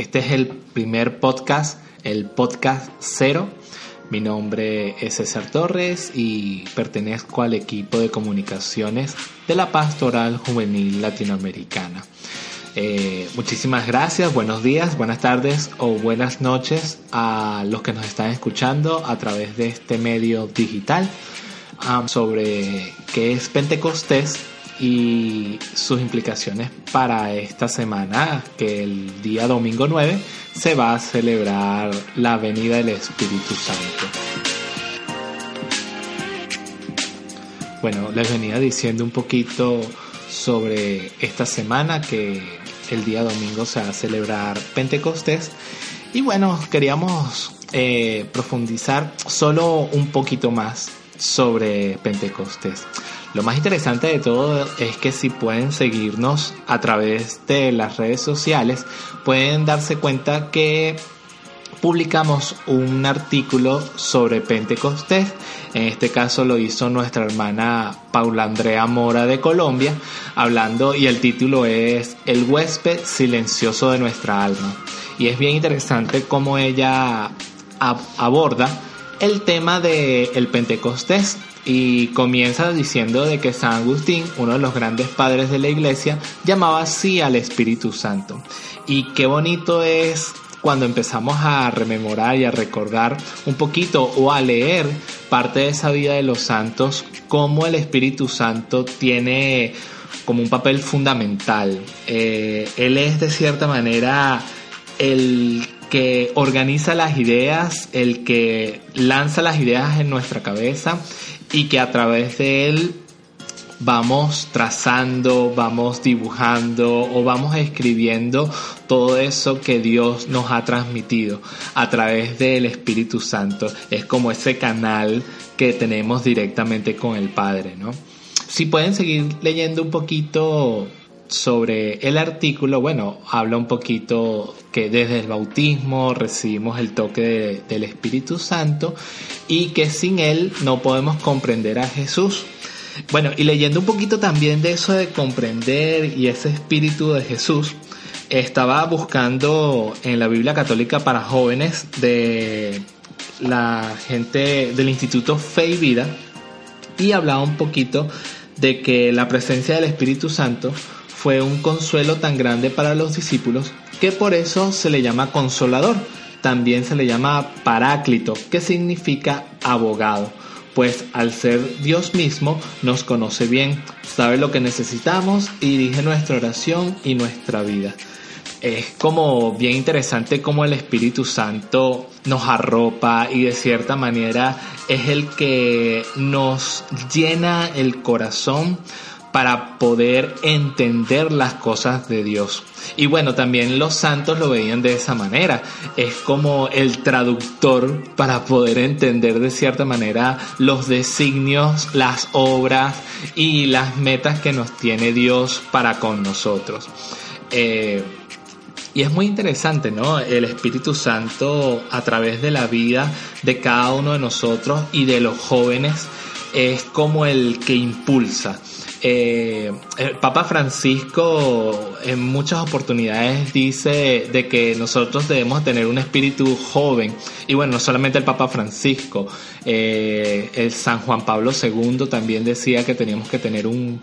este es el primer podcast, el podcast cero. Mi nombre es César Torres y pertenezco al equipo de comunicaciones de la Pastoral Juvenil Latinoamericana. Eh, muchísimas gracias, buenos días, buenas tardes o buenas noches a los que nos están escuchando a través de este medio digital um, sobre qué es Pentecostés y sus implicaciones para esta semana que el día domingo 9 se va a celebrar la venida del Espíritu Santo. Bueno, les venía diciendo un poquito sobre esta semana que el día domingo se va a celebrar Pentecostés. Y bueno, queríamos eh, profundizar solo un poquito más sobre Pentecostés. Lo más interesante de todo es que si pueden seguirnos a través de las redes sociales, pueden darse cuenta que publicamos un artículo sobre Pentecostés. En este caso lo hizo nuestra hermana Paula Andrea Mora de Colombia, hablando y el título es El huésped silencioso de nuestra alma. Y es bien interesante cómo ella aborda el tema del el Pentecostés y comienza diciendo de que San Agustín, uno de los grandes padres de la iglesia, llamaba así al Espíritu Santo. Y qué bonito es cuando empezamos a rememorar y a recordar un poquito o a leer parte de esa vida de los santos, cómo el Espíritu Santo tiene como un papel fundamental. Eh, él es de cierta manera el que organiza las ideas, el que lanza las ideas en nuestra cabeza y que a través de él vamos trazando, vamos dibujando o vamos escribiendo todo eso que Dios nos ha transmitido a través del Espíritu Santo. Es como ese canal que tenemos directamente con el Padre, ¿no? Si pueden seguir leyendo un poquito sobre el artículo, bueno, habla un poquito que desde el bautismo recibimos el toque del Espíritu Santo y que sin él no podemos comprender a Jesús. Bueno, y leyendo un poquito también de eso de comprender y ese espíritu de Jesús, estaba buscando en la Biblia Católica para jóvenes de la gente del Instituto Fe y Vida y hablaba un poquito de que la presencia del Espíritu Santo fue un consuelo tan grande para los discípulos que por eso se le llama consolador. También se le llama paráclito, que significa abogado pues al ser Dios mismo nos conoce bien, sabe lo que necesitamos y dirige nuestra oración y nuestra vida. Es como bien interesante como el Espíritu Santo nos arropa y de cierta manera es el que nos llena el corazón para poder entender las cosas de Dios. Y bueno, también los santos lo veían de esa manera. Es como el traductor para poder entender de cierta manera los designios, las obras y las metas que nos tiene Dios para con nosotros. Eh, y es muy interesante, ¿no? El Espíritu Santo a través de la vida de cada uno de nosotros y de los jóvenes es como el que impulsa eh, el Papa Francisco en muchas oportunidades dice de que nosotros debemos tener un espíritu joven. Y bueno, no solamente el Papa Francisco, eh, el San Juan Pablo II también decía que teníamos que tener un,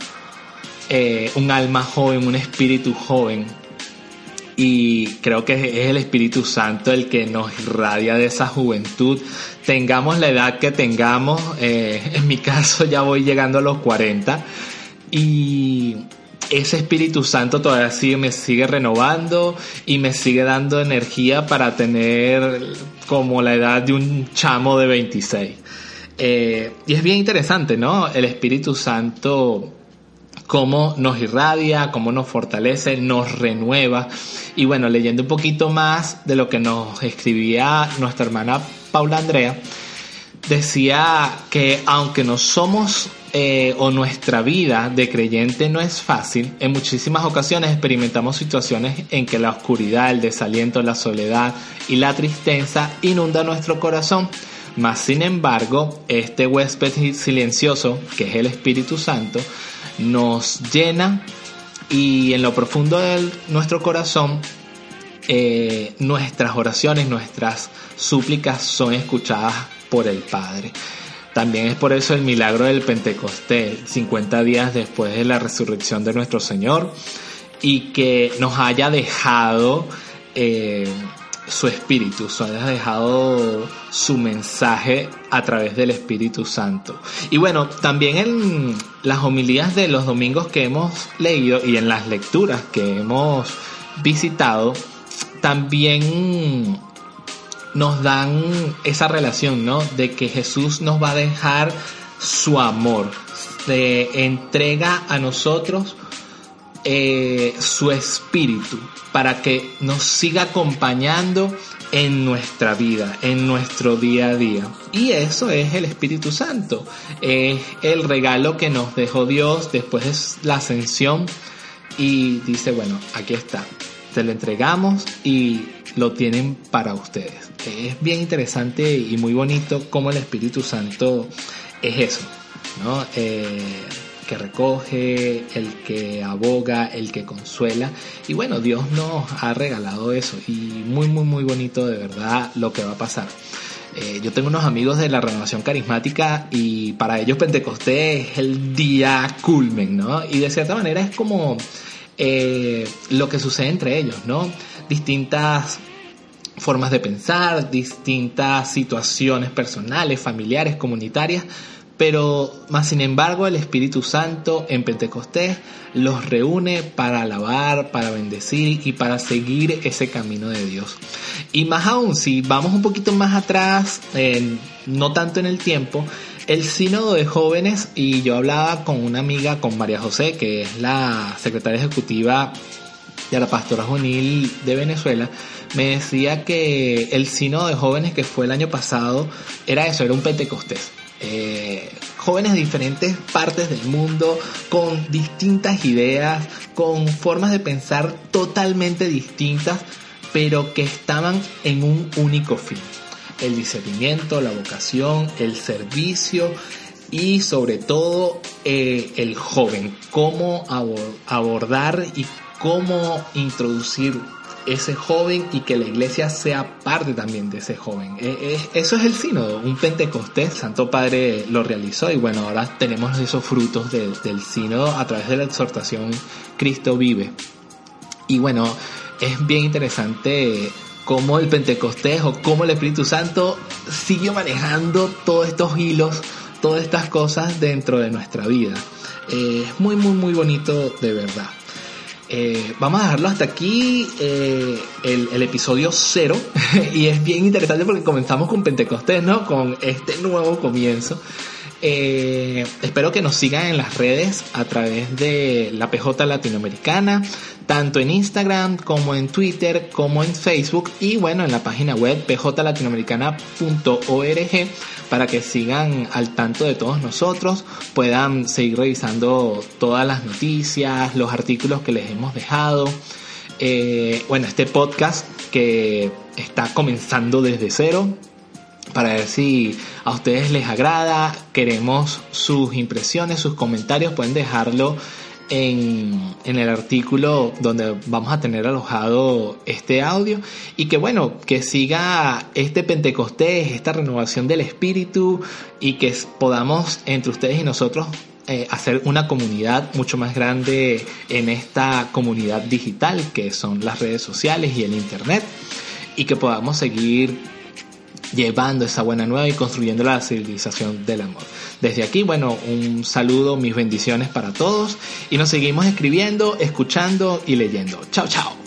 eh, un alma joven, un espíritu joven. Y creo que es el Espíritu Santo el que nos irradia de esa juventud. Tengamos la edad que tengamos, en mi caso ya voy llegando a los 40 y ese Espíritu Santo todavía sigue, me sigue renovando y me sigue dando energía para tener como la edad de un chamo de 26. Eh, y es bien interesante, ¿no? El Espíritu Santo, cómo nos irradia, cómo nos fortalece, nos renueva. Y bueno, leyendo un poquito más de lo que nos escribía nuestra hermana Paula Andrea, decía que aunque no somos eh, o nuestra vida de creyente no es fácil, en muchísimas ocasiones experimentamos situaciones en que la oscuridad, el desaliento, la soledad y la tristeza inunda nuestro corazón. Mas sin embargo, este huésped silencioso, que es el Espíritu Santo, nos llena y en lo profundo de nuestro corazón eh, nuestras oraciones, nuestras súplicas son escuchadas por el Padre. También es por eso el milagro del Pentecostés, 50 días después de la resurrección de nuestro Señor, y que nos haya dejado eh, su espíritu, nos haya dejado su mensaje a través del Espíritu Santo. Y bueno, también en las homilías de los domingos que hemos leído y en las lecturas que hemos visitado, también nos dan esa relación, ¿no? De que Jesús nos va a dejar su amor, se entrega a nosotros eh, su espíritu para que nos siga acompañando en nuestra vida, en nuestro día a día. Y eso es el Espíritu Santo, es el regalo que nos dejó Dios después de la ascensión y dice, bueno, aquí está, te lo entregamos y lo tienen para ustedes. Es bien interesante y muy bonito cómo el Espíritu Santo es eso, ¿no? Eh, que recoge, el que aboga, el que consuela. Y bueno, Dios nos ha regalado eso y muy, muy, muy bonito de verdad lo que va a pasar. Eh, yo tengo unos amigos de la renovación carismática y para ellos Pentecostés es el día culmen, ¿no? Y de cierta manera es como eh, lo que sucede entre ellos, ¿no? Distintas formas de pensar, distintas situaciones personales, familiares, comunitarias, pero más sin embargo el Espíritu Santo en Pentecostés los reúne para alabar, para bendecir y para seguir ese camino de Dios. Y más aún, si vamos un poquito más atrás, no tanto en el tiempo, el sínodo de jóvenes, y yo hablaba con una amiga, con María José, que es la secretaria ejecutiva la Pastora Juvenil de Venezuela, me decía que el sínodo de jóvenes que fue el año pasado era eso, era un Pentecostés. Eh, jóvenes de diferentes partes del mundo, con distintas ideas, con formas de pensar totalmente distintas, pero que estaban en un único fin. El discernimiento, la vocación, el servicio y sobre todo eh, el joven, cómo abordar y cómo introducir ese joven y que la iglesia sea parte también de ese joven. Eh, eh, eso es el sínodo, un Pentecostés, Santo Padre lo realizó y bueno, ahora tenemos esos frutos del sínodo a través de la exhortación Cristo vive. Y bueno, es bien interesante cómo el Pentecostés o cómo el Espíritu Santo sigue manejando todos estos hilos, todas estas cosas dentro de nuestra vida. Eh, es muy, muy, muy bonito de verdad. Eh, vamos a dejarlo hasta aquí, eh, el, episodio cero. y es bien interesante porque comenzamos con Pentecostés, ¿no? Con este nuevo comienzo. Eh, espero que nos sigan en las redes a través de la PJ Latinoamericana, tanto en Instagram como en Twitter, como en Facebook y bueno, en la página web pjlatinoamericana.org para que sigan al tanto de todos nosotros, puedan seguir revisando todas las noticias, los artículos que les hemos dejado. Eh, bueno, este podcast que está comenzando desde cero, para ver si a ustedes les agrada. Queremos sus impresiones, sus comentarios, pueden dejarlo en, el artículo donde vamos a tener alojado este audio. Y que bueno, que siga este Pentecostés, esta renovación del espíritu y que podamos entre ustedes y nosotros eh, hacer una comunidad mucho más grande en esta comunidad digital que son las redes sociales y el internet. Y que podamos seguir llevando esa buena nueva y construyendo la civilización del amor. Desde aquí, bueno, un saludo, mis bendiciones para todos y nos seguimos escribiendo, escuchando y leyendo. Chao, chao.